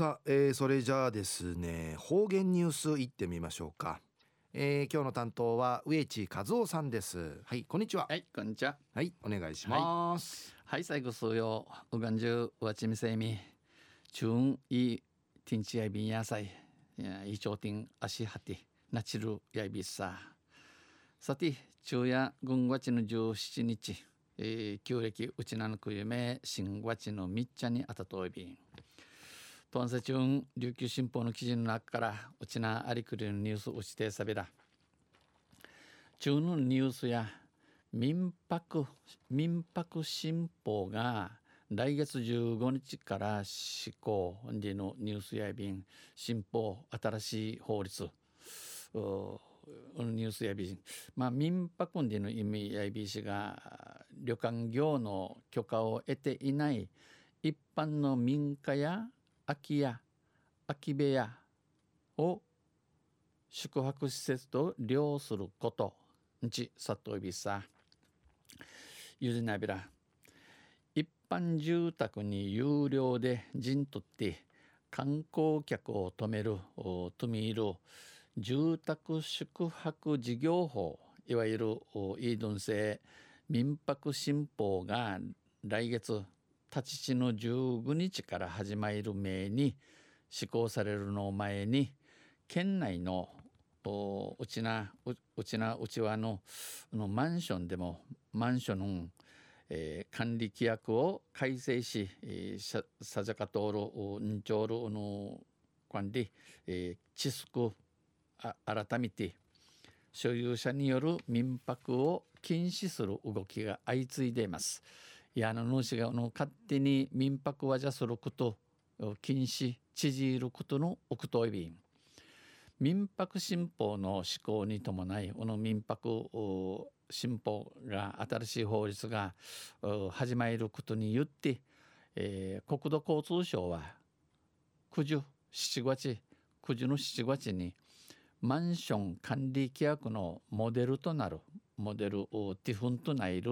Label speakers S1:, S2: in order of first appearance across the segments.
S1: さあ、えー、それじゃあですね方言ニュースいってみましょうか、えー、今日の担当は植地和夫さんです。はいこんにちは。
S2: はいこんにちは。
S1: はいお願いします、
S2: はい、はい、最後数曜うがんじゅうわちみせみ。チュンイティンチヤイビン野菜イチョウティン足はて。ナチルヤイビッサさて昼夜軍月の17日、えー、旧暦うちなのくゆめ新月のみっちゃにあたといびんトンセチュン琉球新報の記事の中からうちなありくりのニュースうちてさびら中のニュースや民泊民泊新報が来月15日から施行でのニュースやびん新報新しい法律ニュースやびまあ民泊での意味やびしが旅館業の許可を得ていない一般の民家や空き家空き部屋を宿泊施設と利用すること。んちさといびさゆずなびら。一般住宅に有料で陣取って観光客を止めるとみいる住宅宿泊事業法いわゆるイードン製民泊新法が来月立ち地の15日から始まる命に施行されるのを前に県内のうちなうちなうちわののマンションでもマンションの、えー、管理規約を改正し、えー、さじゃかとおるんちょるの管理、えー、改めて所有者による民泊を禁止する動きが相次いでいます。やの主がの勝手に民泊はじゃすること禁止縮ることの奥といびん。民泊新法の施行に伴いこの民泊新法が新しい法律が始まることによって、えー、国土交通省は9時7月9時の7月にマンション管理規約のモデルとなる。モデルをティフンとなる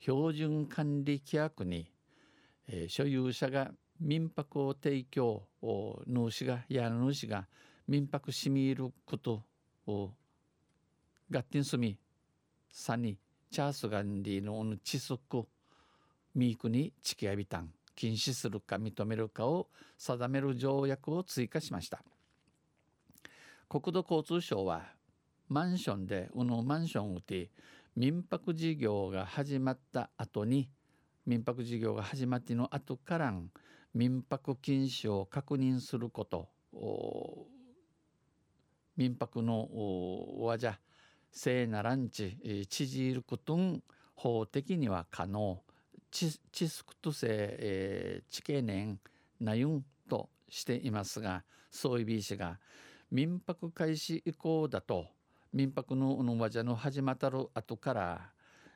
S2: 標準管理規約に、えー、所有者が民泊を提供を主がやる主が民泊しみることをガッティンスミサニチャースガンディの知足ミークに地形ビタン禁止するか認めるかを定める条約を追加しました国土交通省はマンションでこのマンションをて民泊事業が始まった後に民泊事業が始まっての後からん民泊禁止を確認すること民泊のおわじゃ聖ならんち縮ることん法的には可能。知識とせ、えー、知形年なゆんとしていますがそういうビー氏が民泊開始以降だと民泊ののわじゃの始まったる後から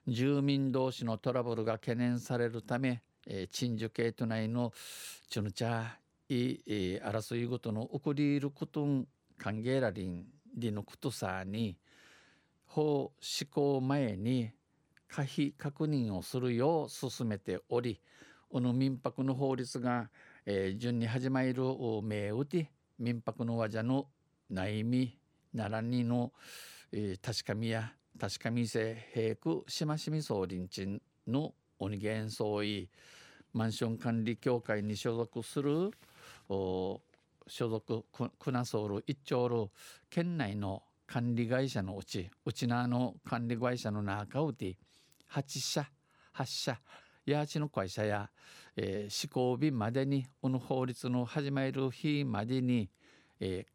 S2: 住民同士のトラブルが懸念されるため、えー、鎮守系都内のチュヌチャい、えー、争いごとの起こりることん歓迎らりんりのことさに法施行前に可否確認をするよう進めておりこの民泊の法律が、えー、順に始まる名打て民泊のわじゃの内見奈良にの、えー、確かみや確かみせ平区しましみ総林地の鬼元総意マンション管理協会に所属する所属クナソール一丁ル県内の管理会社のうちうちなの管理会社の中うて8社8社やーちの会社や、えー、施行日までにこの法律の始まる日までに、えー、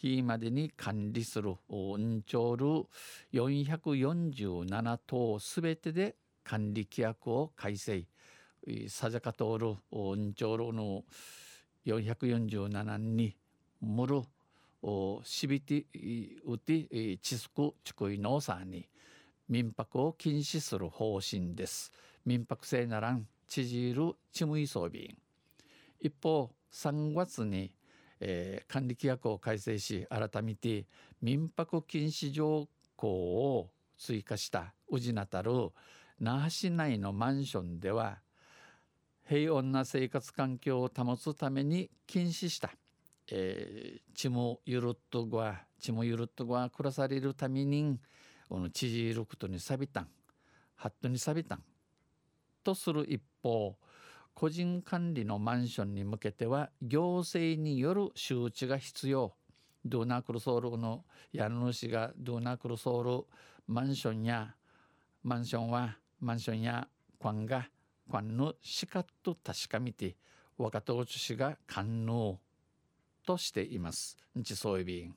S2: 日までに管理する運長る447棟すべてで管理規約を改正。さじゃかとる運長るの447にむるしびてうてちすくちくいのさに。民泊を禁止する方針です。民泊制ならんちじるちむい装備一方3月にえー、管理規約を改正し改めて民泊禁止条項を追加した宇治なたる那覇市内のマンションでは平穏な生活環境を保つために禁止した、えー、血もゆるっとごわ血もゆるっとごわ暮らされるためにこの知事ることにさびたんハットにさびたんとする一方個人管理のマンションに向けては行政による周知が必要ドゥナクルソールの家主がドゥナクルソールマンションやマンションはマンションやファンがファンのしかと確かめて若党主氏が官能としています。日そういびん。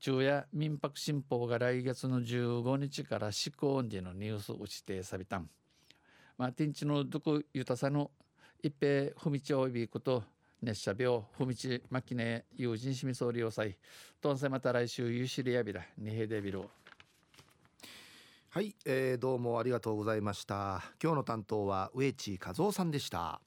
S2: 昼夜民泊新報が来月の15日から施行でのニュースを指定されたん。まあ、天地のどこゆたさの一平ふみちおいびこと熱射病ふみちまきね友人しみ総理要塞とんせまた来週ゆしりやびらにへでびろ
S1: はい、えー、どうもありがとうございました。今日の担当は植地和夫さんでした。